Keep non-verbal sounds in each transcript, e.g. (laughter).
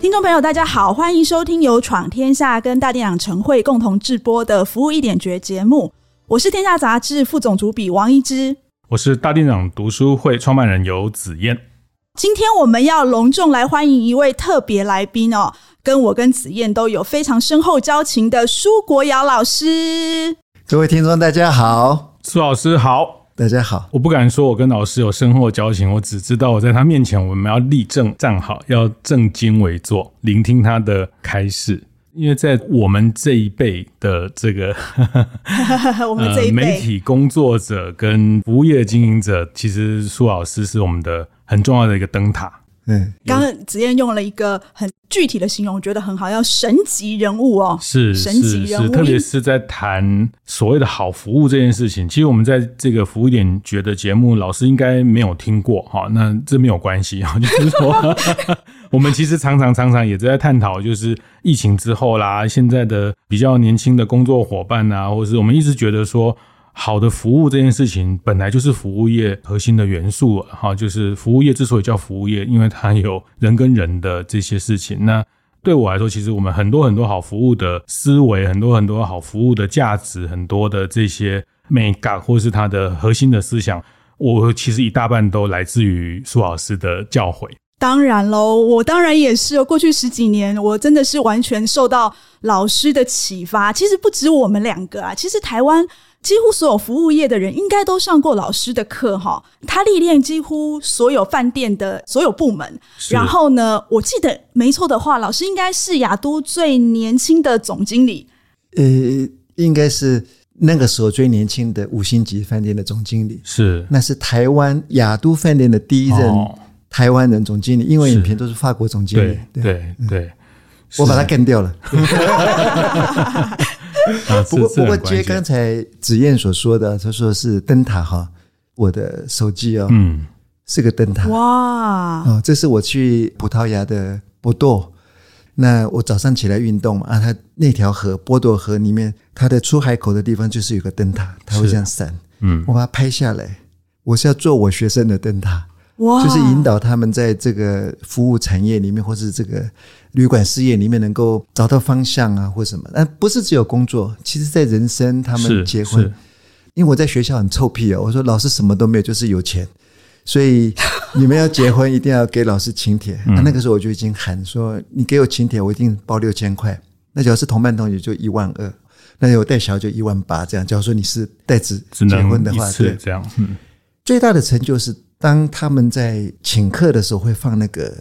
听众朋友，大家好，欢迎收听由闯天下跟大店长晨会共同制播的《服务一点绝》节目。我是天下杂志副总主笔王一之，我是大店长读书会创办人游子燕。今天我们要隆重来欢迎一位特别来宾哦，跟我跟子燕都有非常深厚交情的苏国尧老师。各位听众，大家好，苏老师好。大家好，我不敢说我跟老师有深厚交情，我只知道我在他面前，我们要立正站好，要正襟危坐，聆听他的开示。因为在我们这一辈的这个 (laughs) 我们这一辈、呃、媒体工作者跟服务业经营者，其实苏老师是我们的很重要的一个灯塔。嗯，刚刚子燕用了一个很具体的形容，我觉得很好，要神级人物哦，是神级人物，特别是在谈所谓的好服务这件事情。其实我们在这个服务点觉得节目，老师应该没有听过哈，那这没有关系啊，就是说 (laughs) 我们其实常常常常也在探讨，就是疫情之后啦，现在的比较年轻的工作伙伴啊，或者是我们一直觉得说。好的服务这件事情本来就是服务业核心的元素，哈，就是服务业之所以叫服务业，因为它有人跟人的这些事情。那对我来说，其实我们很多很多好服务的思维，很多很多好服务的价值，很多的这些美感，或是它的核心的思想，我其实一大半都来自于苏老师的教诲。当然喽，我当然也是。过去十几年，我真的是完全受到老师的启发。其实不止我们两个啊，其实台湾几乎所有服务业的人应该都上过老师的课哈。他历练几乎所有饭店的所有部门。然后呢，我记得没错的话，老师应该是亚都最年轻的总经理。呃，应该是那个时候最年轻的五星级饭店的总经理。是，那是台湾亚都饭店的第一任。哦台湾人总经理，因为影片都是法国总经理。对对对，我把他干掉了。(laughs) (laughs) 不过不过接刚才子燕所说的，他说是灯塔哈，我的手机哦，嗯，是个灯塔。哇，哦，这是我去葡萄牙的波多，那我早上起来运动嘛，啊，它那条河波多河里面，它的出海口的地方就是有个灯塔，它会这样闪。嗯，我把它拍下来，我是要做我学生的灯塔。哇就是引导他们在这个服务产业里面，或是这个旅馆事业里面，能够找到方向啊，或什么。但不是只有工作，其实在人生，他们结婚，因为我在学校很臭屁哦，我说老师什么都没有，就是有钱，所以 (laughs) 你们要结婚一定要给老师请帖。那、啊、那个时候我就已经喊说，你给我请帖，我一定包六千块。那假如是同班同学就一万二，那我带小就一万八这样。假如说你是带子结婚的话，对，这样。嗯，最大的成就是。当他们在请客的时候，会放那个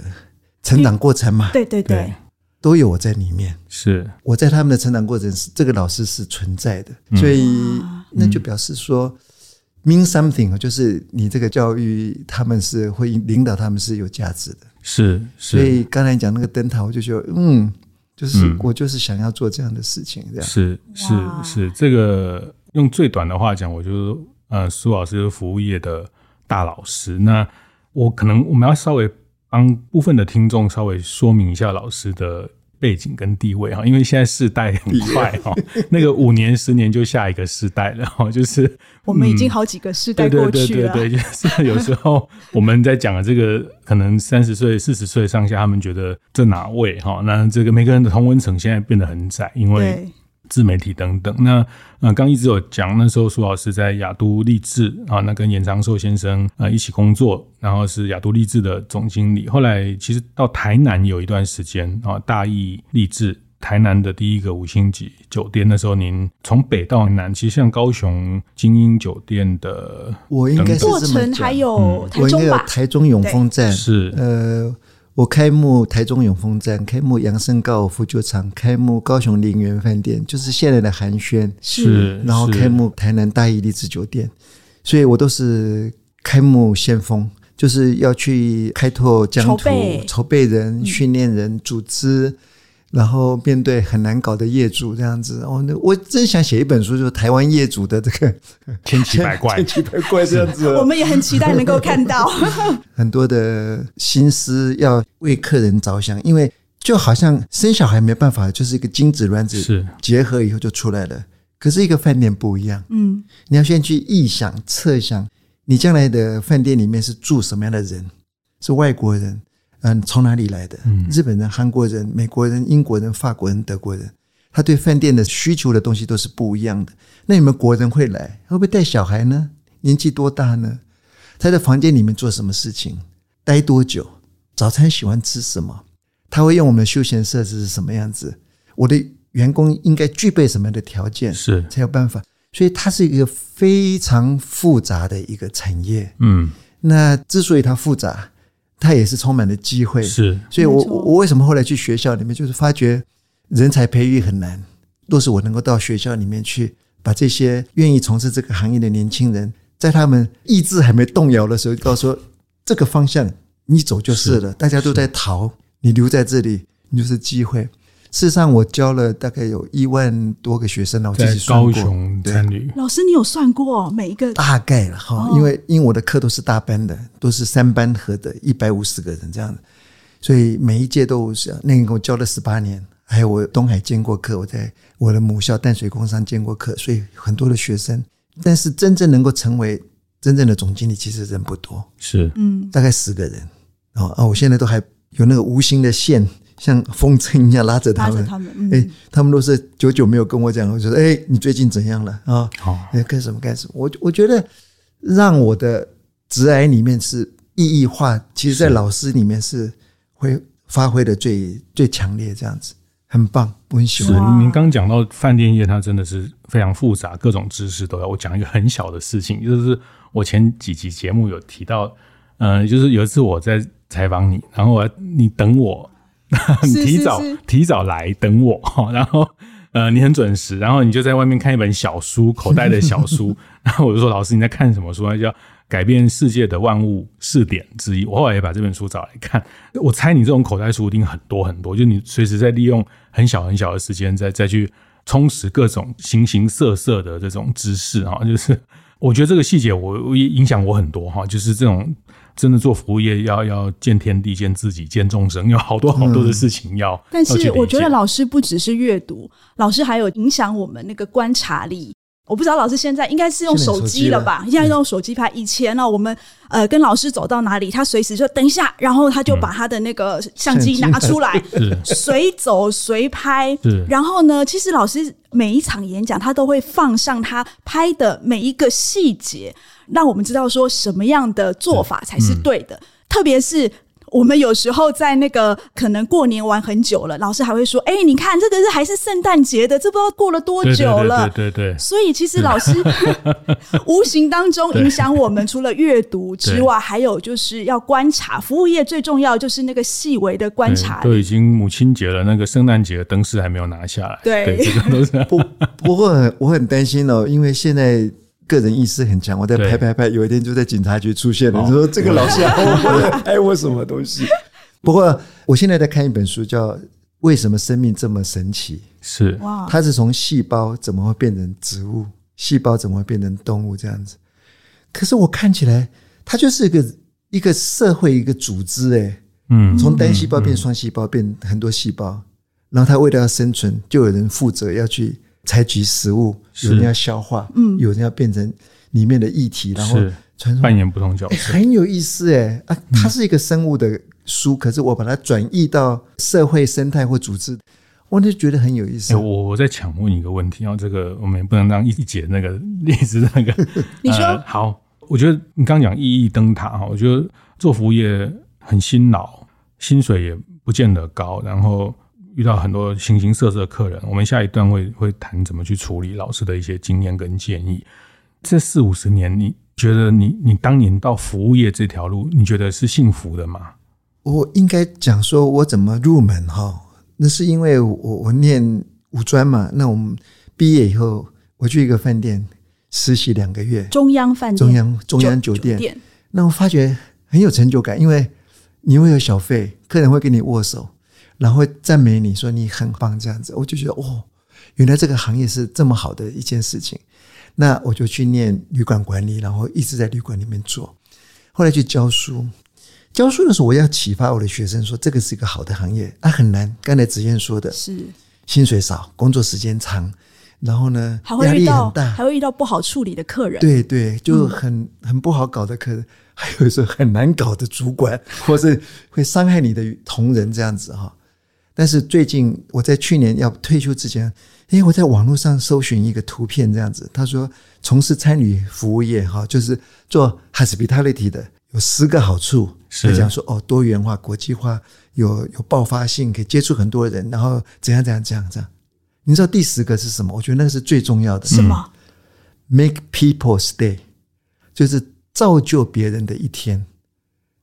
成长过程嘛？对对对，都有我在里面。是。我在他们的成长过程是这个老师是存在的，所以那就表示说 mean something，就是你这个教育他们是会领导他们是有价值的。是，所以刚才讲那个灯塔，我就觉得嗯，就是我就是想要做这样的事情，这样。是是是。这个用最短的话讲，我就呃苏老师是服务业的。大老师，那我可能我们要稍微帮部分的听众稍微说明一下老师的背景跟地位哈，因为现在世代很快哈，那个五年十年就下一个世代了哈，就是我们已经好几个世代过去了，对对对对，就是有时候我们在讲的这个可能三十岁四十岁上下，他们觉得这哪位哈？那这个每个人的同温层现在变得很窄，因为。自媒体等等，那呃，刚一直有讲，那时候苏老师在亚都励志啊，那跟严长寿先生呃一起工作，然后是亚都励志的总经理。后来其实到台南有一段时间啊，大义励志台南的第一个五星级酒店。那时候您从北到南，其实像高雄精英酒店的，我应该是过程还有台中吧？台中永丰站是呃。我开幕台中永丰站，开幕扬声高尔夫球场，开幕高雄林园饭店，就是现在的寒暄。是，然后开幕台南大义丽致酒店，所以我都是开幕先锋，就是要去开拓疆土，筹备。人、训练人、组织，然后面对很难搞的业主这样子，哦，那我真想写一本书，就是台湾业主的这个 (laughs) 千奇百怪，(laughs) 千奇百怪这样子。(laughs) 我们也很期待能够看到很多的心思要为客人着想，因为就好像生小孩没办法，就是一个精子卵子是结合以后就出来了。可是一个饭店不一样，嗯，你要先去臆想、测想，你将来的饭店里面是住什么样的人，是外国人。嗯，从哪里来的？日本人、韩国人、美国人、英国人、法国人、德国人，他对饭店的需求的东西都是不一样的。那你们国人会来，会不会带小孩呢？年纪多大呢？他在房间里面做什么事情？待多久？早餐喜欢吃什么？他会用我们的休闲设施是什么样子？我的员工应该具备什么样的条件？是才有办法。所以它是一个非常复杂的一个产业。嗯，那之所以它复杂。他也是充满了机会，是，所以我我为什么后来去学校里面，就是发觉人才培育很难，若是我能够到学校里面去，把这些愿意从事这个行业的年轻人，在他们意志还没动摇的时候，告诉说这个方向你走就是了，大家都在逃，你留在这里，你就是机会。事实上，我教了大概有一万多个学生了，我自己算过。对，老师，你有算过每一个？大概了哈，因为因为我的课都是大班的，都是三班合的，一百五十个人这样子，所以每一届都是那个我教了十八年，还有我东海兼过课，我在我的母校淡水工商兼过课，所以很多的学生，但是真正能够成为真正的总经理，其实人不多，是嗯，大概十个人啊啊，我现在都还有那个无形的线。像风筝一样拉着他们，他们，哎、嗯，他们都是久久没有跟我讲，我就说，哎，你最近怎样了啊？好，哎，干什么干什么？我我觉得让我的职涯里面是意义化，其实在老师里面是会发挥的最最强烈，这样子很棒，我很喜欢。是，您刚讲到饭店业，它真的是非常复杂，各种知识都要。我讲一个很小的事情，就是我前几集节目有提到，嗯、呃，就是有一次我在采访你，然后我你等我。(laughs) 你提早提早来等我，(laughs) 然后呃你很准时，然后你就在外面看一本小书，口袋的小书，(laughs) 然后我就说，老师你在看什么书？叫《改变世界的万物试点之一》。我后来也把这本书找来看。我猜你这种口袋书一定很多很多，就你随时在利用很小很小的时间，再再去充实各种形形色色的这种知识啊。就是我觉得这个细节我也影响我很多哈，就是这种。真的做服务业要要见天地、见自己、见众生，有好多好多的事情要。嗯、但是我觉得老师不只是阅读，老师还有影响我们那个观察力。我不知道老师现在应该是用手机了吧？现在用手机拍。以前呢，我们呃跟老师走到哪里，他随时就等一下，然后他就把他的那个相机拿出来，(laughs) 随走随拍。然后呢，其实老师每一场演讲，他都会放上他拍的每一个细节。让我们知道说什么样的做法才是对的，嗯、特别是我们有时候在那个可能过年玩很久了，老师还会说：“哎、欸，你看这个是还是圣诞节的，这不知道过了多久了。”对对，对对对。所以其实老师无形当中影响我们，除了阅读 (laughs) 之外，还有就是要观察。服务业最重要就是那个细微的观察。都已经母亲节了，那个圣诞节的灯饰还没有拿下来。对，对这个都是不不过很我很担心哦，因为现在。个人意识很强，我在拍拍拍，有一天就在警察局出现了。你说这个老师还拍我什么东西？不过我现在在看一本书，叫《为什么生命这么神奇》。是哇，它是从细胞怎么会变成植物，细胞怎么会变成动物这样子。可是我看起来，它就是一个一个社会一个组织，哎，嗯，从单细胞变双细胞，变很多细胞，然后它为了要生存，就有人负责要去。采集食物，有人要消化，嗯，有人要变成里面的液体，然后传扮演不同角色，欸，很有意思哎啊！它是一个生物的书，嗯，可是我把它转译到社会生态或组织，我就觉得很有意思。欸，我我再强问一个问题啊，这个我们也不能当一姐那个 (laughs) 例子那个，(laughs) 你说，呃，好？我觉得你刚刚讲意义灯塔哈，我觉得做服务业很辛劳，薪水也不见得高，然后。遇到很多形形色色的客人，我们下一段会会谈怎么去处理老师的一些经验跟建议。这四五十年，你觉得你你当年到服务业这条路，你觉得是幸福的吗？我应该讲说，我怎么入门哈？那是因为我我念五专嘛。那我们毕业以后，我去一个饭店实习两个月，中央饭店，中央中央酒店。酒店。那我发觉很有成就感，因为你会有小费，客人会跟你握手。然后赞美你说你很棒这样子，我就觉得哦，原来这个行业是这么好的一件事情。那我就去念旅馆管理，然后一直在旅馆里面做。后来去教书，教书的时候我要启发我的学生说，这个是一个好的行业，啊很难。刚才子燕说的是薪水少，工作时间长，然后呢还会压力很大，还会遇到不好处理的客人。对对，就很、嗯、很不好搞的客人，还有时候很难搞的主管，或是会伤害你的同仁这样子哈。但是最近我在去年要退休之前，因为我在网络上搜寻一个图片，这样子，他说从事餐饮服务业哈，就是做 hospitality 的有十个好处，是讲说哦，多元化、国际化，有有爆发性，可以接触很多人，然后怎样怎样怎样怎样。你知道第十个是什么？我觉得那个是最重要的。什么？Make people stay，就是造就别人的一天。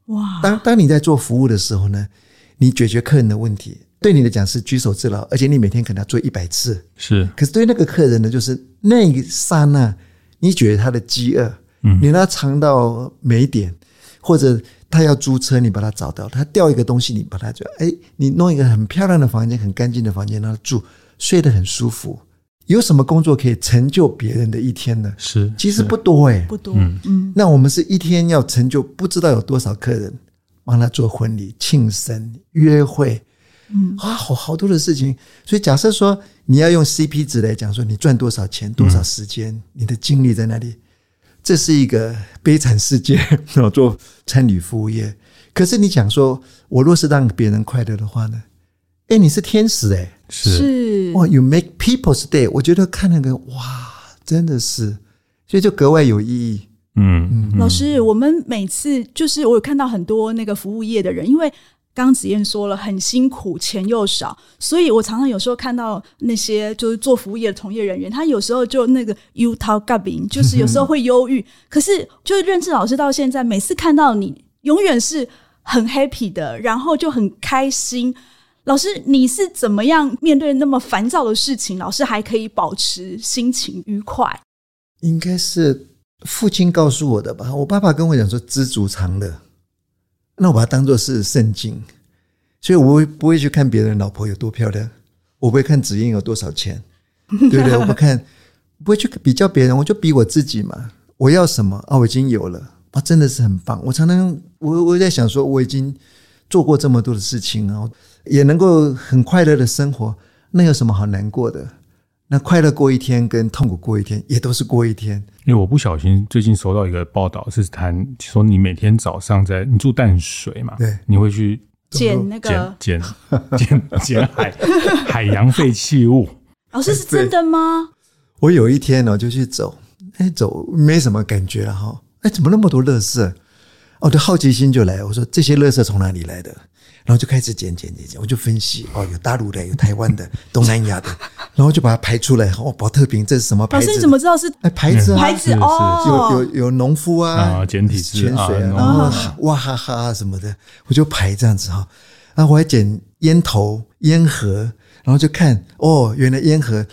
哇！当当你在做服务的时候呢，你解决客人的问题。对你来讲是举手之劳，而且你每天可能要做一百次。是，可是对那个客人呢，就是那一刹那，你觉得他的饥饿，嗯，你让他尝到美点，或者他要租车，你把他找到，他掉一个东西，你把他就哎，你弄一个很漂亮的房间，很干净的房间让他住，睡得很舒服。有什么工作可以成就别人的一天呢？是，其实不多哎，不多。嗯嗯，那我们是一天要成就不知道有多少客人，帮他做婚礼、庆生、约会。嗯啊，好好多的事情，所以假设说你要用 CP 值来讲，说你赚多少钱、多少时间，嗯、你的精力在哪里？这是一个悲惨世界。(laughs) 做餐旅服务业，可是你讲说，我若是让别人快乐的话呢？哎，你是天使哎，是哇，You make people's day。我觉得看那个哇，真的是，所以就格外有意义。嗯，嗯老师，我们每次就是我有看到很多那个服务业的人，因为。刚子燕说了，很辛苦，钱又少，所以我常常有时候看到那些就是做服务业的从业人员，他有时候就那个 u t a l gabbing，，就是有时候会忧郁。可是，就认识老师到现在，每次看到你，永远是很 happy 的，然后就很开心。老师，你是怎么样面对那么烦躁的事情，老师还可以保持心情愉快？应该是父亲告诉我的吧。我爸爸跟我讲说，知足常乐。那我把它当做是圣经，所以我不会去看别人老婆有多漂亮，我不会看子燕有多少钱，对不对？我不看，不会去比较别人，我就比我自己嘛。我要什么啊？我已经有了啊，真的是很棒。我常常我我在想说，我已经做过这么多的事情啊，也能够很快乐的生活，那有什么好难过的？那快乐过一天跟痛苦过一天也都是过一天。因为我不小心最近收到一个报道，是谈说你每天早上在你住淡水嘛，对，你会去捡那个捡捡 (laughs) 捡海 (laughs) 海洋废弃物。老师是真的吗？我有一天呢就去走，哎，走没什么感觉了哈，哎，怎么那么多垃圾？我的好奇心就来，我说这些垃圾从哪里来的？然后就开始捡捡捡捡，我就分析哦，有大陆的，有台湾的，(laughs) 东南亚的，然后就把它排出来。哦，保特瓶这是什么牌子？老师你怎么知道是牌子？牌子哦，有有有农夫啊，啊，简体字，潜水啊，然后哇哈哈什么的，我就排这样子哈。然后我还捡烟头、烟盒，然后就看哦，原来烟盒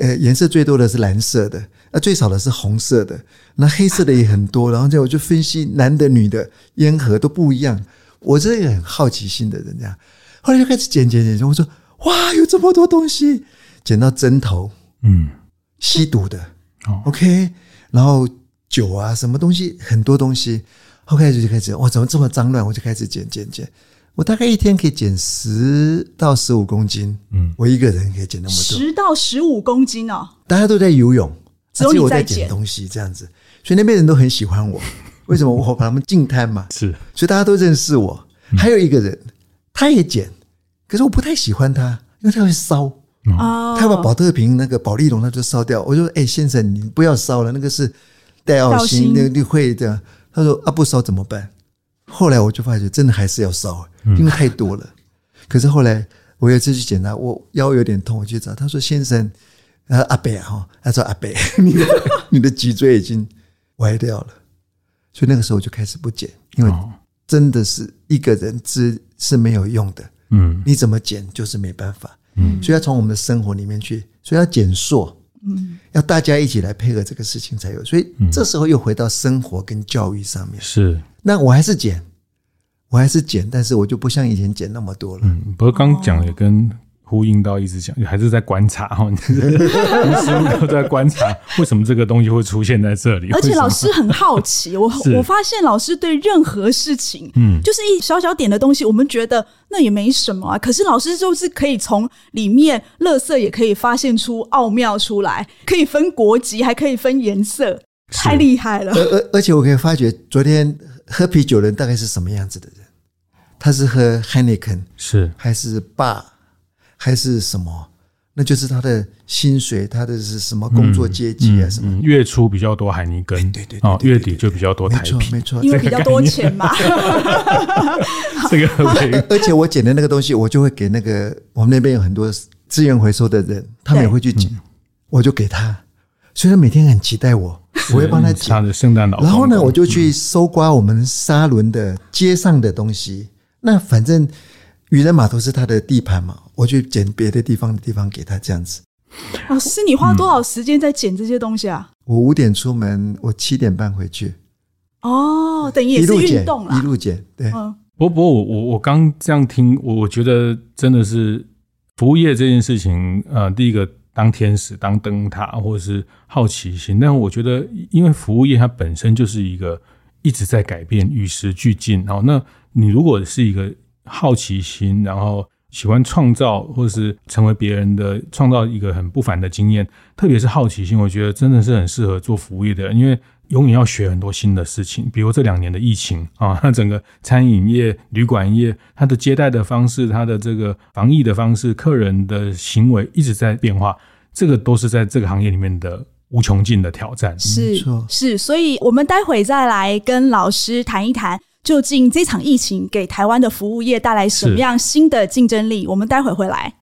呃颜色最多的是蓝色的，啊最少的是红色的，那黑色的也很多。然后就我就分析男的、女的烟盒都不一样。我这个很好奇心的人，这样，后来就开始捡捡捡。我说：“哇，有这么多东西！”捡到针头，嗯，吸毒的，哦，OK，然后酒啊，什么东西，很多东西。后开始就开始，哇，怎么这么脏乱？我就开始捡捡捡。我大概一天可以捡十到十五公斤，嗯，我一个人可以捡那么多，十到十五公斤哦。大家都在游泳，只有你在捡东西，这样子，所以那边人都很喜欢我。(laughs) 为什么我把他们净摊嘛？是，所以大家都认识我。还有一个人，他也捡，可是我不太喜欢他，因为他会烧啊。他把宝特瓶那个保丽龙他就烧掉。我就说：“哎，先生，你不要烧了，那个是戴奥辛，那个你会这样。”他说：“啊，不烧怎么办？”后来我就发觉，真的还是要烧，因为太多了。可是后来我有一次去检查，我腰有点痛，我去找他说：“先生，啊阿伯哈，他说阿伯，你的你的脊椎已经歪掉了。”所以那个时候我就开始不减，因为真的是一个人是是没有用的。嗯，你怎么减就是没办法。嗯，所以要从我们的生活里面去，所以要减塑。嗯，要大家一起来配合这个事情才有。所以这时候又回到生活跟教育上面。是，那我还是减，我还是减，但是我就不像以前减那么多了。嗯，不过刚讲也跟。呼应到一直讲，还是在观察哈，(laughs) 无时无刻在观察 (laughs) 为什么这个东西会出现在这里。而且老师很好奇，我 (laughs) 我发现老师对任何事情，嗯，就是一小小点的东西，我们觉得那也没什么啊。可是老师就是可以从里面乐色也可以发现出奥妙出来，可以分国籍，还可以分颜色，太厉害了。而而而且我可以发觉，昨天喝啤酒的人大概是什么样子的人？他是喝 Heineken 是还是 Bar？还是什么？那就是他的薪水，他的是什么工作阶级啊？什么、嗯嗯、月初比较多海尼根，对对对，哦，月底就比较多台币，没错，因为比较多钱嘛。(laughs) 这个，而且我捡的那个东西，我就会给那个我们那边有很多资源回收的人，他们也会去捡，我就给他，所以他每天很期待我，我会帮他捡。他的圣诞老公公，然后呢，我就去搜刮我们沙伦的街上的东西。那反正。渔人码头是他的地盘嘛，我去捡别的地方的地方给他这样子。老师，你花多少时间在捡这些东西啊？我五点出门，我七点半回去。哦，等于也是运动了，一路捡。对，嗯。不过我我我刚这样听，我我觉得真的是服务业这件事情，呃，第一个当天使、当灯塔，或者是好奇心。但我觉得，因为服务业它本身就是一个一直在改变、与时俱进。然后，那你如果是一个好奇心，然后喜欢创造，或是成为别人的，创造一个很不凡的经验。特别是好奇心，我觉得真的是很适合做服务业的人，因为永远要学很多新的事情。比如这两年的疫情啊，(laughs) 那整个餐饮业、旅馆业，它的接待的方式，它的这个防疫的方式，客人的行为一直在变化，这个都是在这个行业里面的无穷尽的挑战。是是，所以我们待会再来跟老师谈一谈。究竟这场疫情给台湾的服务业带来什么样新的竞争力？我们待会回来。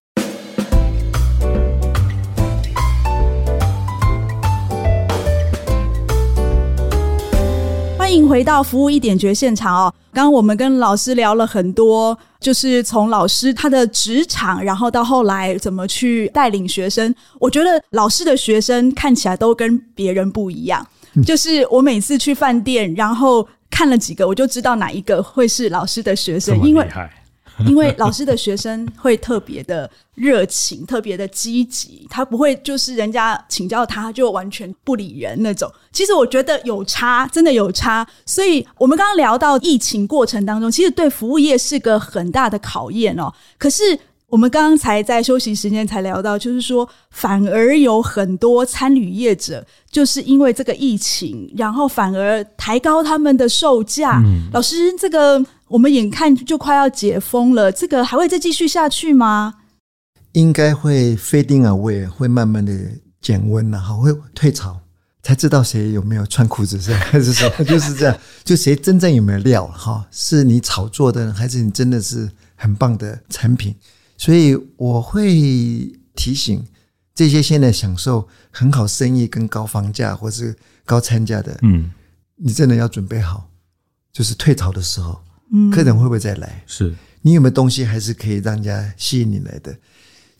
欢迎回到服务一点绝现场哦。刚刚我们跟老师聊了很多，就是从老师他的职场，然后到后来怎么去带领学生。我觉得老师的学生看起来都跟别人不一样。就是我每次去饭店，然后。看了几个，我就知道哪一个会是老师的学生，因为 (laughs) 因为老师的学生会特别的热情，特别的积极，他不会就是人家请教他就完全不理人那种。其实我觉得有差，真的有差。所以我们刚刚聊到疫情过程当中，其实对服务业是个很大的考验哦。可是。我们刚刚才在休息时间才聊到，就是说，反而有很多餐旅业者，就是因为这个疫情，然后反而抬高他们的售价。嗯。老师，这个我们眼看就快要解封了，这个还会再继续下去吗？应该会 fading away，会慢慢的减温了，哈，会退潮，才知道谁有没有穿裤子，是还是说就是这样？(laughs) 就谁真正有没有料，哈，是你炒作的，还是你真的是很棒的产品？所以我会提醒这些现在享受很好生意跟高房价或是高餐价的，嗯，你真的要准备好，就是退潮的时候，嗯，客人会不会再来？是你有没有东西还是可以让人家吸引你来的？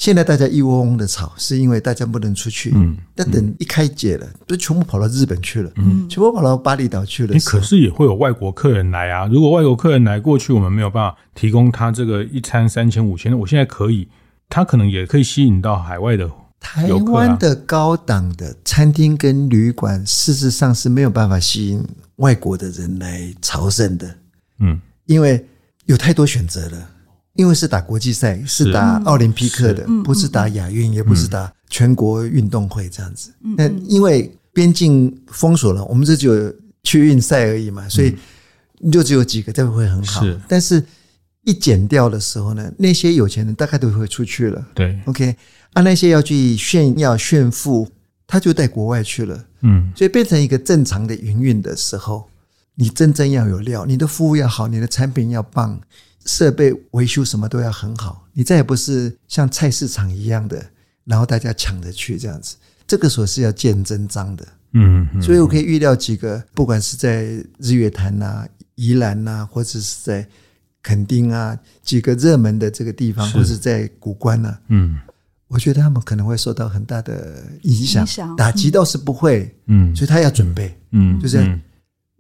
现在大家一窝蜂的炒，是因为大家不能出去。嗯，但等一开解了，都全部跑到日本去了，嗯，全部跑到巴厘岛去了。你可是也会有外国客人来啊！如果外国客人来过去，我们没有办法提供他这个一餐三千五千，我现在可以，他可能也可以吸引到海外的台湾的高档的餐厅跟旅馆，事实上是没有办法吸引外国的人来朝圣的。嗯，因为有太多选择了。因为是打国际赛，是打奥林匹克的，不是打亚运，也不是打全国运动会这样子。那因为边境封锁了，我们这只有区运赛而已嘛，所以就只有几个，这样会很好。但是一减掉的时候呢，那些有钱人大概都会出去了。对，OK，啊，那些要去炫耀炫富，他就带国外去了。嗯，所以变成一个正常的营运的时候，你真正要有料，你的服务要好，你的产品要棒。设备维修什么都要很好，你再也不是像菜市场一样的，然后大家抢着去这样子。这个时候是要见真章的，嗯，所以我可以预料几个，不管是在日月潭呐、宜兰呐，或者是在垦丁啊几个热门的这个地方，或者在古关呐，嗯，我觉得他们可能会受到很大的影响，打击倒是不会，嗯，所以他要准备，嗯，就是。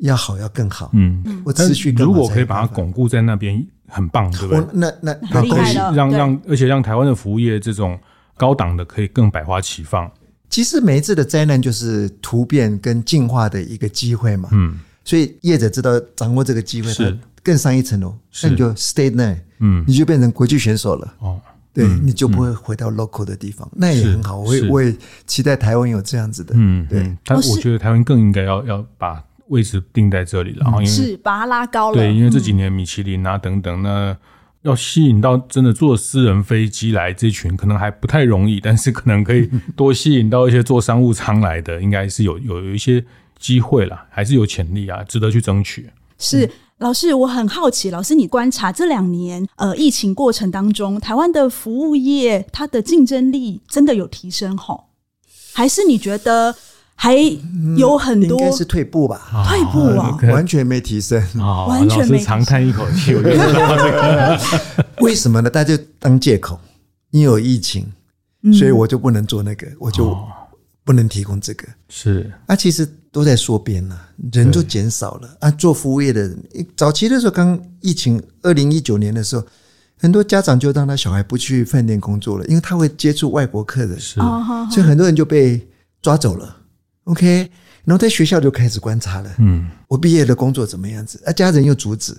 要好要更好。嗯，我持续如果可以把它巩固在那边，很棒，对不对？那那很厉害了，让让，而且让台湾的服务业这种高档的可以更百花齐放。其实每一次的灾难就是突变跟进化的一个机会嘛。嗯，所以业者知道掌握这个机会，是更上一层楼，那你就 stay there，嗯，你就变成国际选手了。哦，对，你就不会回到 local 的地方，那也很好。我也我也期待台湾有这样子的。嗯，对。但我觉得台湾更应该要要把位置定在这里了，然后因为是把它拉高了。对，因为这几年米其林啊等等那。要吸引到真的坐私人飞机来这群，可能还不太容易，但是可能可以多吸引到一些坐商务舱来的，应该是有有有一些机会啦，还是有潜力啊，值得去争取。是老师，我很好奇，老师你观察这两年呃疫情过程当中，台湾的服务业它的竞争力真的有提升吼？还是你觉得？还有很多，应该是退步吧？退步啊，完全没提升，完全没。长叹一口气，(laughs) 为什么呢？大家就当借口，因为有疫情，所以我就不能做那个，我就不能提供这个。是啊，其实都在缩编了，人就减少了啊。做服务业的人，早期的时候，刚疫情二零一九年的时候，很多家长就让他小孩不去饭店工作了，因为他会接触外国客人，是，所以很多人就被抓走了。OK，然后在学校就开始观察了。嗯，我毕业的工作怎么样子？啊，家人又阻止，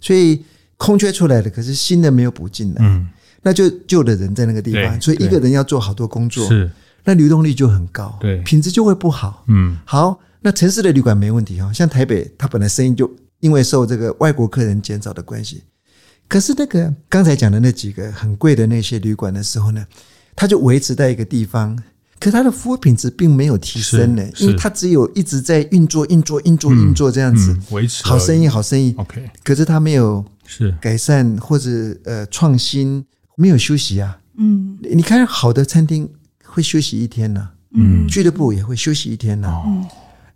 所以空缺出来了，可是新的没有补进来。嗯，那就旧的人在那个地方，所以一个人要做好多工作，是那流动率就很高，对，品质就会不好。嗯，好，那城市的旅馆没问题哈，像台北，它本来生意就因为受这个外国客人减少的关系，可是那个刚才讲的那几个很贵的那些旅馆的时候呢，它就维持在一个地方。可它的服务品质并没有提升呢，因为它只有一直在运作、运作、运作、运作这样子。维持好生意、好生意。OK，可是它没有是。改善或者呃创新，没有休息啊。嗯，你看好的餐厅会休息一天呢，嗯，俱乐部也会休息一天呢。嗯，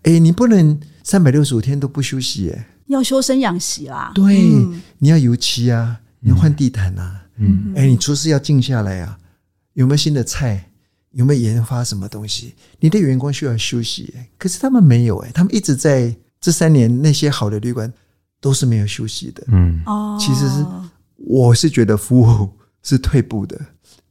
哎，你不能三百六十五天都不休息，哎，要修身养息啦。对，你要油漆啊，你要换地毯啊，嗯，哎，你厨师要静下来啊，有没有新的菜？有没有研发什么东西？你的员工需要休息，可是他们没有哎，他们一直在这三年那些好的旅馆都是没有休息的。嗯，哦，其实是我是觉得服务是退步的，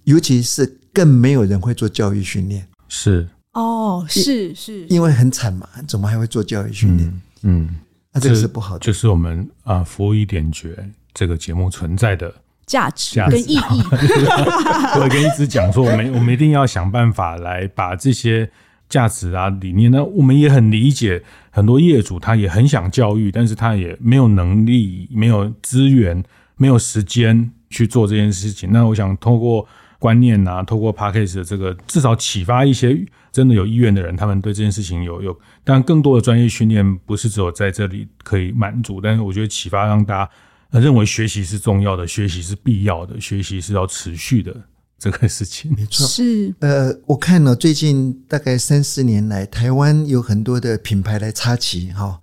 尤其是更没有人会做教育训练。是哦，是是，因为很惨嘛，怎么还会做教育训练？嗯，那这个是不好的。就是我们啊，服务一点绝这个节目存在的。价值跟意义，(laughs) 我跟一直讲说，我们我们一定要想办法来把这些价值啊理念呢，我们也很理解很多业主他也很想教育，但是他也没有能力、没有资源、没有时间去做这件事情。那我想透过观念啊，透过 Podcast 的这个，至少启发一些真的有意愿的人，他们对这件事情有有，但更多的专业训练不是只有在这里可以满足，但是我觉得启发让大家。认为学习是重要的，学习是必要的，学习是要持续的这个事情。(laughs) 没错，是呃，我看了最近大概三四年来，台湾有很多的品牌来插旗哈，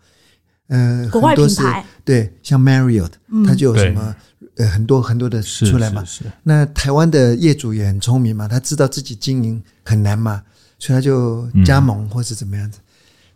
呃，国外品牌对，像 Marriott，它就有什么呃很多很多的出来嘛。是，是，是。那台湾的业主也很聪明嘛，他知道自己经营很难嘛，所以他就加盟或是怎么样子。嗯、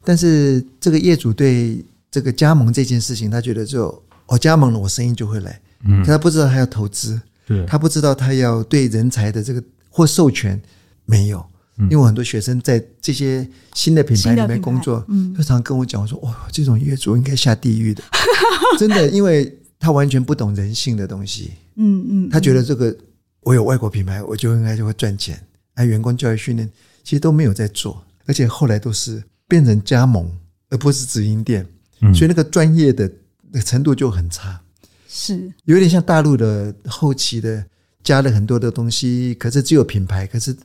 但是这个业主对这个加盟这件事情，他觉得就。我加盟了，我生意就会来。嗯，可他不知道他要投资，对，他不知道他要对人才的这个或授权没有。因为我很多学生在这些新的品牌里面工作，嗯，就常跟我讲，我说：“哇，这种业主应该下地狱的。(laughs) ”真的，因为他完全不懂人性的东西。嗯嗯，他觉得这个我有外国品牌，我就应该就会赚钱。哎，员工教育训练其实都没有在做，而且后来都是变成加盟，而不是直营店。所以那个专业的。那个程度就很差，是有点像大陆的后期的，加了很多的东西，可是只有品牌，可是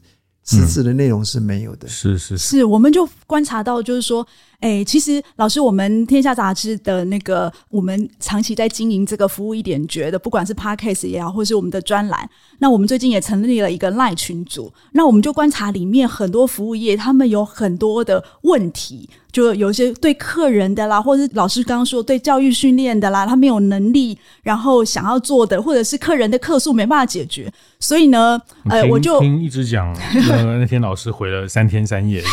实质的内容是没有的。嗯、是是是，我们就观察到，就是说。哎，其实老师，我们天下杂志的那个，我们长期在经营这个服务一点觉的，不管是 Podcast 也好，或是我们的专栏，那我们最近也成立了一个 Line 群组，那我们就观察里面很多服务业，他们有很多的问题，就有些对客人的啦，或者是老师刚刚说对教育训练的啦，他没有能力，然后想要做的，或者是客人的客诉没办法解决，所以呢，呃，我就听一直讲那天老师回了三天三夜，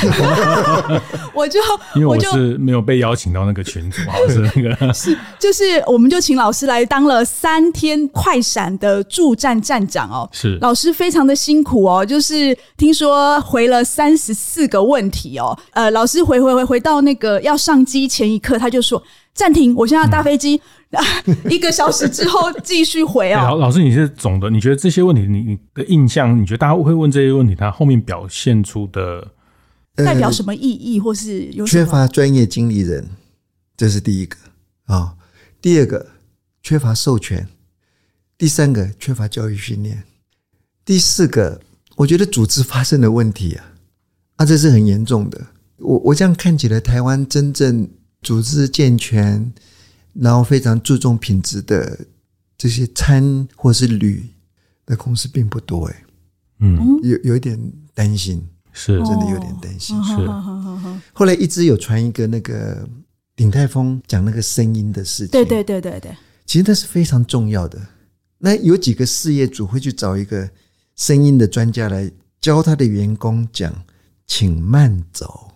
(laughs) 我就因为我是没有被邀请到那个群组，好是那个 (laughs) 是就是我们就请老师来当了三天快闪的助战站长哦。是老师非常的辛苦哦，就是听说回了三十四个问题哦。呃，老师回回回回到那个要上机前一刻，他就说暂停，我现在要搭飞机。嗯 (laughs) 一个小时之后继续回啊、哦。老老师，你是总的，你觉得这些问题，你你的印象，你觉得大家会问这些问题，他后面表现出的代表什么意义，或是有缺乏专业经理人，这是第一个啊、哦。第二个缺乏授权，第三个缺乏教育训练，第四个我觉得组织发生的问题啊，啊，这是很严重的。我我这样看起来，台湾真正组织健全。然后非常注重品质的这些餐或是旅的公司并不多哎，嗯，有有一点担心，是真的有点担心。是，后来一直有传一个那个鼎泰丰讲那个声音的事情，对对对对对，其实那是非常重要的。那有几个事业主会去找一个声音的专家来教他的员工讲，请慢走，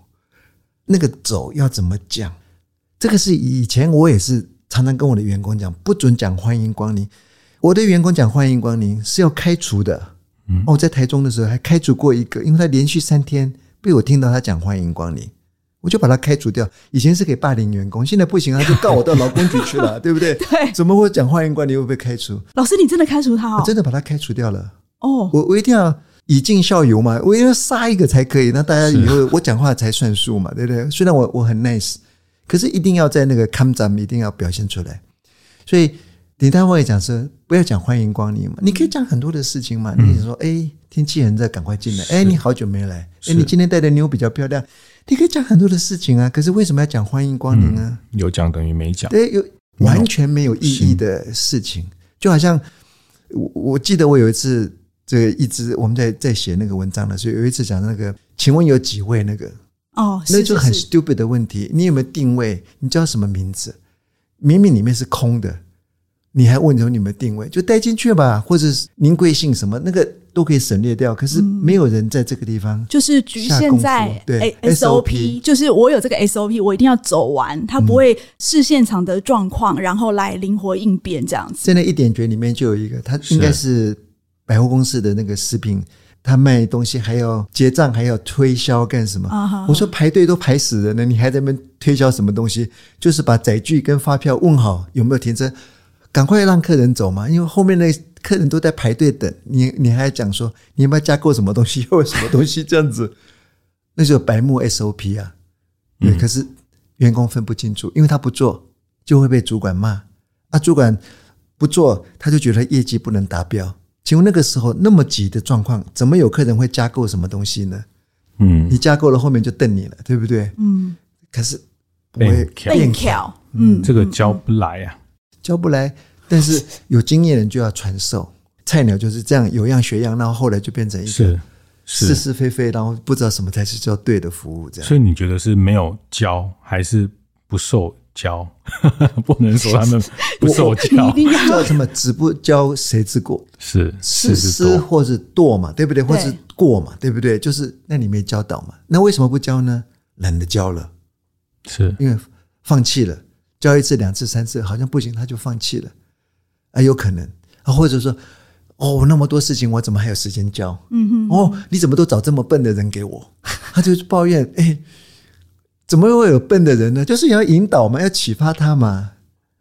那个走要怎么讲？这个是以前我也是常常跟我的员工讲，不准讲欢迎光临。我的员工讲欢迎光临是要开除的。嗯，我在台中的时候还开除过一个，因为他连续三天被我听到他讲欢迎光临，我就把他开除掉。以前是给霸凌员工，现在不行，他就告我到劳工局去了，(laughs) 对不对？对，怎么会讲欢迎光临会被开除？老师，你真的开除他哦？我真的把他开除掉了。哦，我我一定要以儆效尤嘛，我一定要杀一个才可以，那大家以后我讲话才算数嘛，对不对？虽然我我很 nice。可是一定要在那个看展，一定要表现出来。所以鼎泰丰也讲说，不要讲欢迎光临嘛，你可以讲很多的事情嘛。嗯、你说，哎，天气很热，赶快进来。哎，你好久没来。哎，你今天带的妞比较漂亮。你可以讲很多的事情啊。可是为什么要讲欢迎光临啊？嗯、有讲等于没讲。对，有完全没有意义的事情，就好像我我记得我有一次，这个一直我们在在写那个文章的时候，有一次讲那个，请问有几位那个？哦，那就很 stupid 的问题。你有没有定位？你叫什么名字？明明里面是空的，你还问说你们定位？就带进去吧，或者是您贵姓什么，那个都可以省略掉。可是没有人在这个地方，就是局限在对 SOP，就是我有这个 SOP，我一定要走完，它不会视现场的状况，然后来灵活应变这样子。现在一点绝里面就有一个，它应该是百货公司的那个食品。他卖东西还要结账，还要推销干什么？我说排队都排死人了，你还在那边推销什么东西？就是把载具跟发票问好有没有停车，赶快让客人走嘛，因为后面那客人都在排队等你，你还讲说你要不要加购什么东西，又什么东西这样子，(laughs) 那就白目 SOP 啊。对，嗯、可是员工分不清楚，因为他不做就会被主管骂。啊，主管不做他就觉得业绩不能达标。请问那个时候那么急的状况，怎么有客人会加购什么东西呢？嗯，你加购了后面就瞪你了，对不对？嗯，可是不会变巧，嗯，这个教不来啊，教不来。但是 (laughs) 有经验人就要传授，菜鸟就是这样有样学样，然后后来就变成一个是是非非，然后不知道什么才是叫对的服务。这样，所以你觉得是没有教还是不受？教 (laughs) 不能说他们不受教，叫什么？子不教谁之过？是是师或者惰嘛，对不对？或是过嘛，对不对？就是那你没教导嘛？那为什么不教呢？懒得教了，是因为放弃了。教一次、两次、三次好像不行，他就放弃了。啊，有可能啊，或者说哦，那么多事情我怎么还有时间教？嗯哼，哦，你怎么都找这么笨的人给我？(laughs) 他就抱怨哎。怎么会有笨的人呢？就是要引导嘛，要启发他嘛，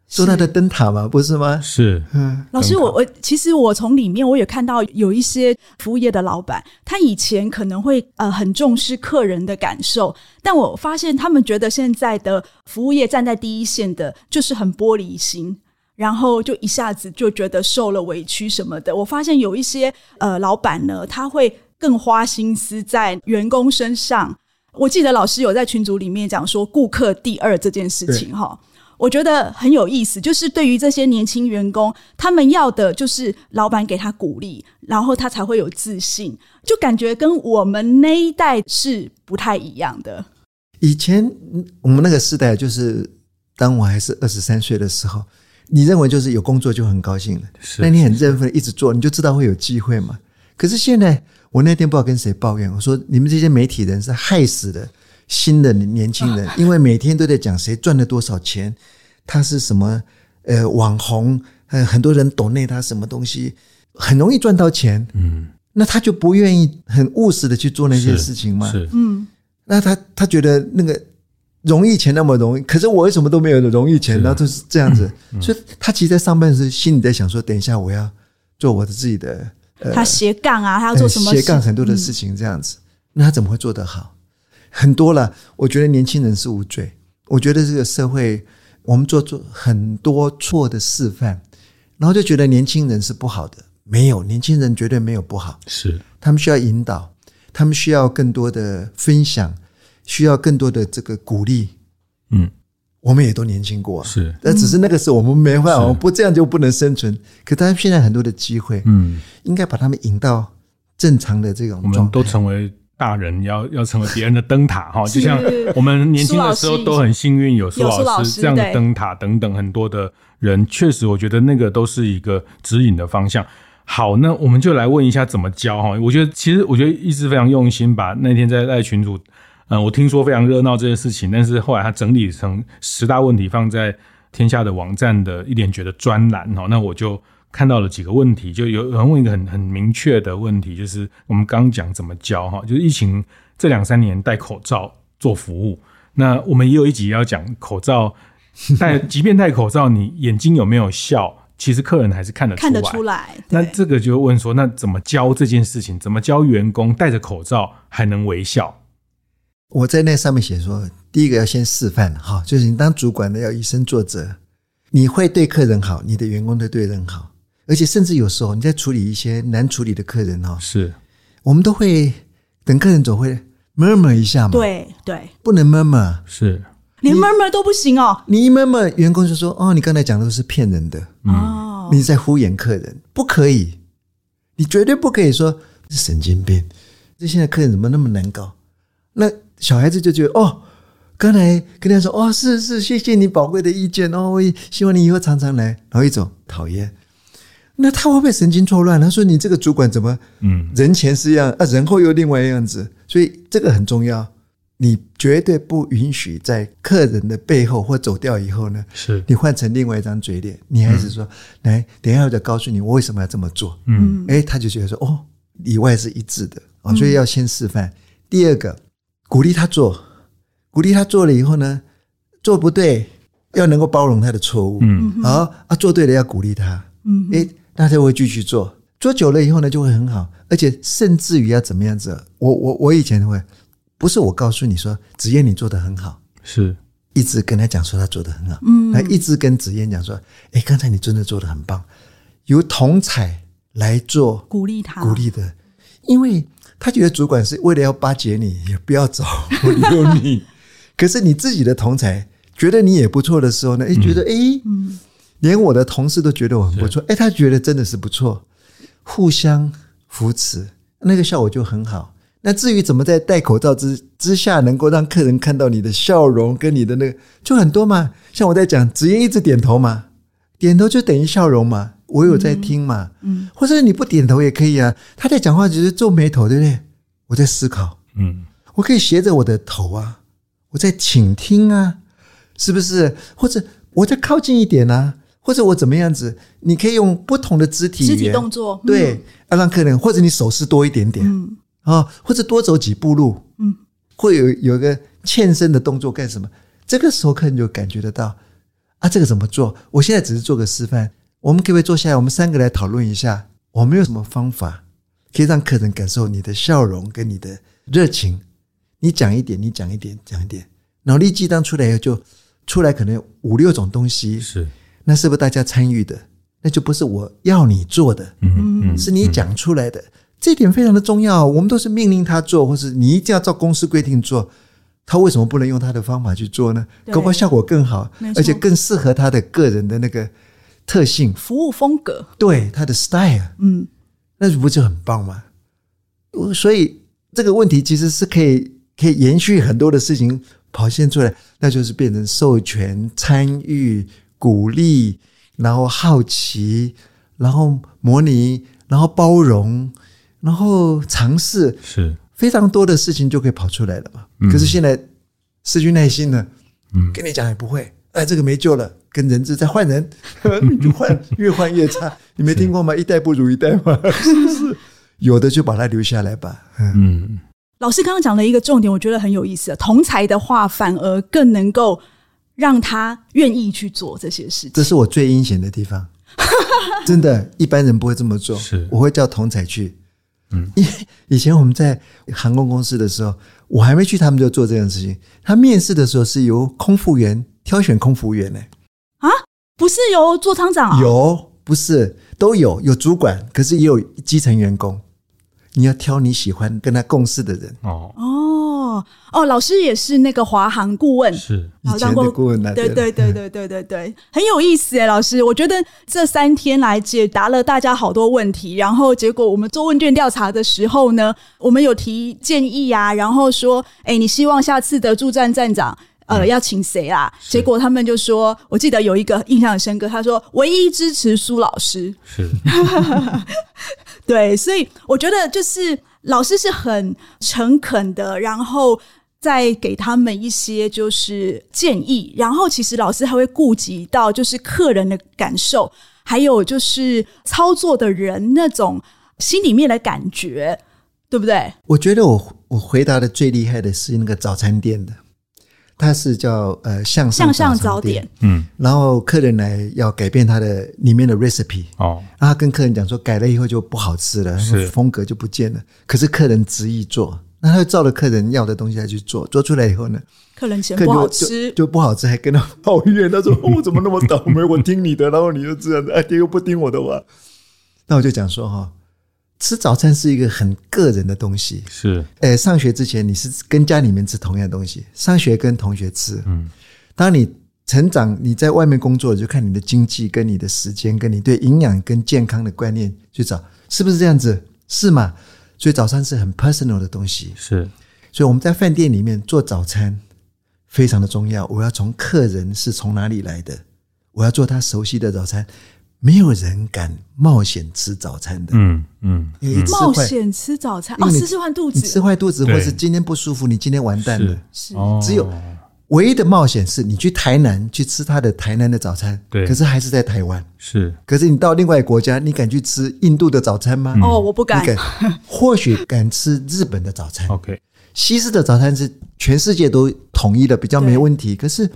做他的灯塔嘛，不是吗？是，嗯。老师，我我其实我从里面我也看到有一些服务业的老板，他以前可能会呃很重视客人的感受，但我发现他们觉得现在的服务业站在第一线的，就是很玻璃心，然后就一下子就觉得受了委屈什么的。我发现有一些呃老板呢，他会更花心思在员工身上。我记得老师有在群组里面讲说“顾客第二”这件事情哈，我觉得很有意思。就是对于这些年轻员工，他们要的就是老板给他鼓励，然后他才会有自信，就感觉跟我们那一代是不太一样的。以前我们那个时代，就是当我还是二十三岁的时候，你认为就是有工作就很高兴了，那你很认真一直做，你就知道会有机会嘛。可是现在。我那天不知道跟谁抱怨，我说你们这些媒体人是害死的新的年轻人，(laughs) 因为每天都在讲谁赚了多少钱，他是什么呃网红，呃很多人懂内他什么东西，很容易赚到钱。嗯，那他就不愿意很务实的去做那些事情嘛？是，嗯，那他他觉得那个容易钱那么容易，可是我为什么都没有容易钱？然后就是这样子，所以他其实在上班时心里在想说，等一下我要做我的自己的。呃、他斜杠啊，他要做什么？斜杠很多的事情，这样子，嗯、那他怎么会做得好？很多了。我觉得年轻人是无罪。我觉得这个社会，我们做做很多错的示范，然后就觉得年轻人是不好的。没有，年轻人绝对没有不好。是，他们需要引导，他们需要更多的分享，需要更多的这个鼓励。嗯。我们也都年轻过，是，但只是那个时候我们没办法，我们不这样就不能生存。可他们现在很多的机会，嗯，应该把他们引到正常的这种状态。我们都成为大人，要要成为别人的灯塔哈，就像我们年轻的时候都很幸运有苏老师这样的灯塔等等很多的人，确实我觉得那个都是一个指引的方向。好，那我们就来问一下怎么教哈？我觉得其实我觉得一直非常用心，把那天在赖群主。嗯，我听说非常热闹这件事情，但是后来他整理成十大问题放在天下的网站的一点觉得专栏哈，那我就看到了几个问题，就有人问一个很很明确的问题，就是我们刚讲怎么教哈，就是疫情这两三年戴口罩做服务，那我们也有一集要讲口罩戴，(laughs) 即便戴口罩，你眼睛有没有笑，其实客人还是看得出来。看得出来。那这个就问说，那怎么教这件事情？怎么教员工戴着口罩还能微笑？我在那上面写说，第一个要先示范哈，就是你当主管的要以身作则，你会对客人好，你的员工都对人好，而且甚至有时候你在处理一些难处理的客人哈，是，我们都会等客人走会 murmur 一下嘛，对对，不能 murmur，是，连 murmur 都不行哦，你一 murmur，员工就说哦，你刚才讲的都是骗人的，哦，你在敷衍客人，不可以，你绝对不可以说是神经病，这现在客人怎么那么难搞？那小孩子就觉得哦，刚才跟他说哦，是是，谢谢你宝贵的意见哦，我希望你以后常常来。然后一走讨厌，那他会不会神经错乱？他说你这个主管怎么嗯，人前是一样啊，人后又另外一样子。所以这个很重要，你绝对不允许在客人的背后或走掉以后呢，是。你换成另外一张嘴脸，你还是说、嗯、来，等一下我再告诉你我为什么要这么做。嗯，哎，他就觉得说哦，里外是一致的啊，所以要先示范。第二个。鼓励他做，鼓励他做了以后呢，做不对要能够包容他的错误，嗯，好啊，做对了要鼓励他，嗯，诶，大家会继续做，做久了以后呢就会很好，而且甚至于要怎么样子？我我我以前会，不是我告诉你说子嫣你做得很好，是一直跟他讲说他做得很好，嗯，他一直跟子嫣讲说，哎，刚才你真的做得很棒，由同彩来做鼓励他，鼓励的，因为。他觉得主管是为了要巴结你，也不要走 (laughs) 我留你。可是你自己的同彩觉得你也不错的时候呢？哎，觉得哎，连我的同事都觉得我很不错。哎，他觉得真的是不错，互相扶持，那个效果就很好。那至于怎么在戴口罩之之下能够让客人看到你的笑容跟你的那个，就很多嘛。像我在讲，只因一直点头嘛，点头就等于笑容嘛。我有在听嘛，嗯，或者你不点头也可以啊。他在讲话只是皱眉头，对不对？我在思考，嗯，我可以斜着我的头啊，我在倾听啊，是不是？或者我再靠近一点啊，或者我怎么样子？你可以用不同的肢体肢体动作，对，要让客人，或者你手势多一点点，嗯，啊，或者多走几步路，嗯，会有有一个欠身的动作干什么？这个时候客人就感觉得到啊，这个怎么做？我现在只是做个示范。我们可不可以坐下来？我们三个来讨论一下，我们有什么方法可以让客人感受你的笑容跟你的热情？你讲一点，你讲一点，讲一点。脑力激荡出来以后，就出来可能五六种东西。是，那是不是大家参与的？那就不是我要你做的，嗯嗯，是你讲出来的。这点非常的重要。我们都是命令他做，或是你一定要照公司规定做。他为什么不能用他的方法去做呢？搞不好效果更好，而且更适合他的个人的那个。特性、服务风格，对他的 style，嗯，那不就很棒吗？所以这个问题其实是可以可以延续很多的事情跑现出来，那就是变成授权、参与、鼓励，然后好奇，然后模拟，然后包容，然后尝试，是非常多的事情就可以跑出来了嘛。嗯、可是现在失去耐心了，嗯，跟你讲也不会，哎，这个没救了，跟人质再换人，你就换，越换越差。你没听过吗？一代不如一代嘛？(laughs) 是不是？有的就把它留下来吧。嗯，老师刚刚讲了一个重点，我觉得很有意思。同才的话，反而更能够让他愿意去做这些事情。这是我最阴险的地方，(laughs) 真的，一般人不会这么做。是，我会叫童彩去。嗯，因为以前我们在航空公司的时候，我还没去，他们就做这件事情。他面试的时候是由空服员挑选空服员呢。啊，不是由座舱长啊？有，不是都有，有主管，可是也有基层员工。你要挑你喜欢跟他共事的人哦哦哦，老师也是那个华航顾问，是以前的顾问，对对对对对对对，很有意思哎，老师，我觉得这三天来解答了大家好多问题，然后结果我们做问卷调查的时候呢，我们有提建议啊，然后说，哎，你希望下次的驻站站长呃要请谁啊？结果他们就说，我记得有一个印象很深刻，他说唯一支持苏老师，是。(laughs) 对，所以我觉得就是老师是很诚恳的，然后再给他们一些就是建议，然后其实老师还会顾及到就是客人的感受，还有就是操作的人那种心里面的感觉，对不对？我觉得我我回答的最厉害的是那个早餐店的。它是叫呃向上向上早点，嗯，然后客人来要改变他的里面的 recipe 哦，然后他跟客人讲说改了以后就不好吃了，是风格就不见了。可是客人执意做，那他就照着客人要的东西来去做，做出来以后呢，客人嫌不好吃，就，就不好吃，还跟他抱怨，他说、哦、我怎么那么倒霉，我听你的，然后你就这样子，哎，又不听我的话。那我就讲说哈。吃早餐是一个很个人的东西，是。诶，上学之前你是跟家里面吃同样的东西，上学跟同学吃。嗯，当你成长，你在外面工作，就看你的经济跟你的时间，跟你对营养跟健康的观念去找，是不是这样子？是嘛？所以早餐是很 personal 的东西。是。所以我们在饭店里面做早餐非常的重要。我要从客人是从哪里来的，我要做他熟悉的早餐。没有人敢冒险吃早餐的，嗯嗯，嗯冒险吃早餐哦，吃吃坏肚子，你吃坏肚子，或是今天不舒服，你今天完蛋了。是，只有唯一的冒险是你去台南去吃他的台南的早餐，对，可是还是在台湾，是。可是你到另外一个国家，你敢去吃印度的早餐吗？哦，我不敢。你敢，或许敢吃日本的早餐。OK，西式的早餐是全世界都统一的，比较没问题。可是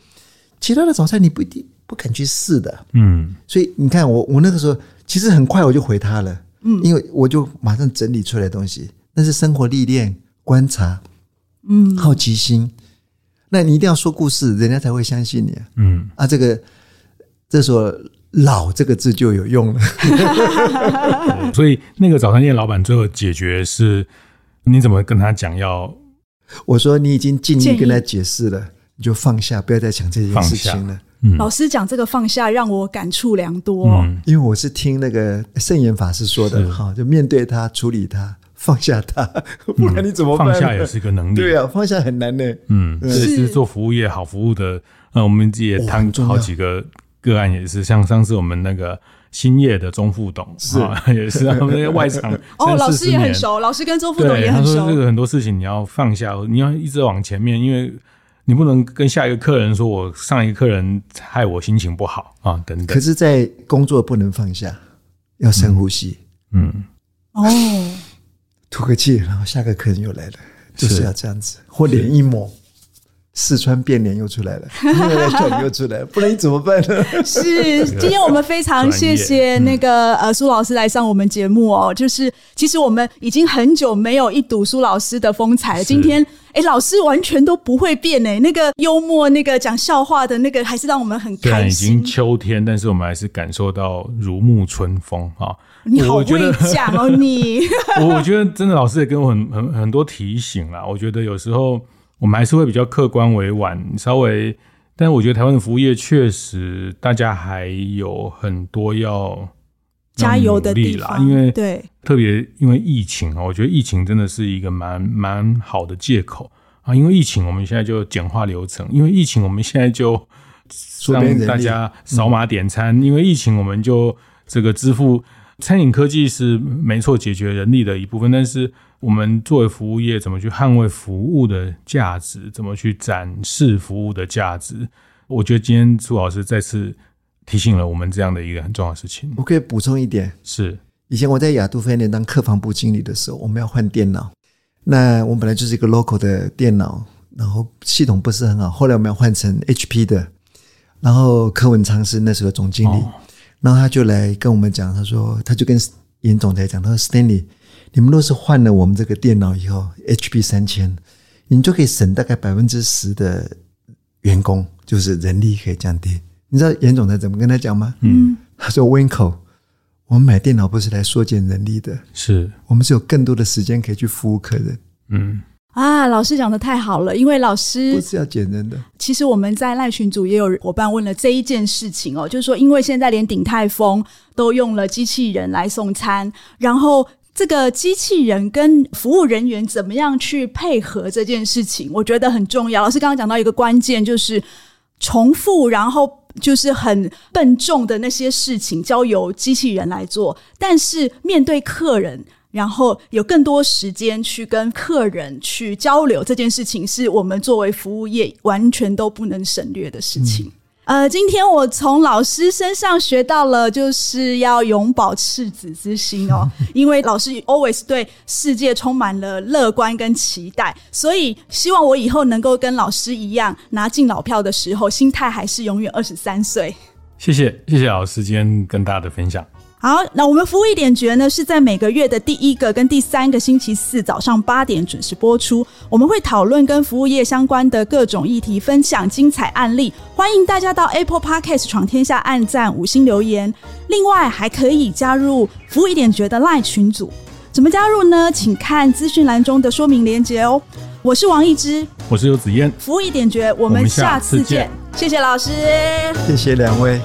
其他的早餐你不一定。不肯去试的，嗯，所以你看我，我那个时候其实很快我就回他了，嗯，因为我就马上整理出来的东西，那是生活历练、观察，嗯，好奇心。那你一定要说故事，人家才会相信你啊，嗯。啊，这个这时候“老”这个字就有用了。(laughs) 所以那个早餐店老板最后解决是，你怎么跟他讲要？我说你已经尽力跟他解释了，你就放下，不要再想这件事情了。嗯、老师讲这个放下让我感触良多，嗯，因为我是听那个圣严法师说的哈，就面对他，处理他，放下它，不然你怎么办？放下也是个能力，对啊，放下很难呢。嗯，这是做服务业好服务的。那我们也谈好几个个案，也是像上次我们那个兴业的钟副董是 (laughs) 也是他们那个外场哦，老师也很熟，老师跟钟副董也很熟。他说这个很多事情你要放下，你要一直往前面，因为。你不能跟下一个客人说，我上一个客人害我心情不好啊，等等。可是，在工作不能放下，要深呼吸。嗯，哦，吐个气，然后下个客人又来了，就是要这样子，或脸一抹。四川变脸又出来了，又出来了，不然你怎么办呢？(laughs) 是，今天我们非常谢谢那个呃苏老师来上我们节目哦。就是其实我们已经很久没有一睹苏老师的风采了。今天哎，老师完全都不会变哎，那个幽默，那个讲笑话的那个，还是让我们很开心。虽然已经秋天，但是我们还是感受到如沐春风啊！你好会讲哦，你。(laughs) 我我觉得真的老师也给我很很很多提醒啦。我觉得有时候。我们还是会比较客观委婉，稍微，但是我觉得台湾的服务业确实，大家还有很多要加油的地方，因为对，特别因为疫情啊，我觉得疫情真的是一个蛮蛮好的借口啊，因为疫情我们现在就简化流程，因为疫情我们现在就让大家扫码点餐，因为疫情我们就这个支付。餐饮科技是没错，解决人力的一部分，但是我们作为服务业，怎么去捍卫服务的价值，怎么去展示服务的价值？我觉得今天苏老师再次提醒了我们这样的一个很重要的事情。我可以补充一点，是以前我在亚都饭店当客房部经理的时候，我们要换电脑，那我们本来就是一个 local 的电脑，然后系统不是很好，后来我们要换成 HP 的，然后柯文昌是那时候总经理。哦然后他就来跟我们讲，他说，他就跟严总裁讲，他说，Stanley，你们若是换了我们这个电脑以后，HP 三千，你们就可以省大概百分之十的员工，就是人力可以降低。你知道严总裁怎么跟他讲吗？嗯，他说，Winco，我们买电脑不是来缩减人力的，是我们是有更多的时间可以去服务客人。嗯。啊，老师讲的太好了，因为老师不是要减人的。其实我们在赖群组也有伙伴问了这一件事情哦，就是说，因为现在连鼎泰丰都用了机器人来送餐，然后这个机器人跟服务人员怎么样去配合这件事情，我觉得很重要。老师刚刚讲到一个关键，就是重复，然后就是很笨重的那些事情交由机器人来做，但是面对客人。然后有更多时间去跟客人去交流，这件事情是我们作为服务业完全都不能省略的事情。嗯、呃，今天我从老师身上学到了，就是要永葆赤子之心哦，(laughs) 因为老师 always 对世界充满了乐观跟期待，所以希望我以后能够跟老师一样，拿进老票的时候，心态还是永远二十三岁。谢谢，谢谢老师今天跟大家的分享。好，那我们服务一点绝呢，是在每个月的第一个跟第三个星期四早上八点准时播出。我们会讨论跟服务业相关的各种议题，分享精彩案例。欢迎大家到 Apple Podcast 闯天下按赞五星留言。另外，还可以加入服务一点绝的 LINE 群组。怎么加入呢？请看资讯栏中的说明连接哦。我是王一之，我是游子嫣，服务一点绝，我们下次见。次见谢谢老师，谢谢两位。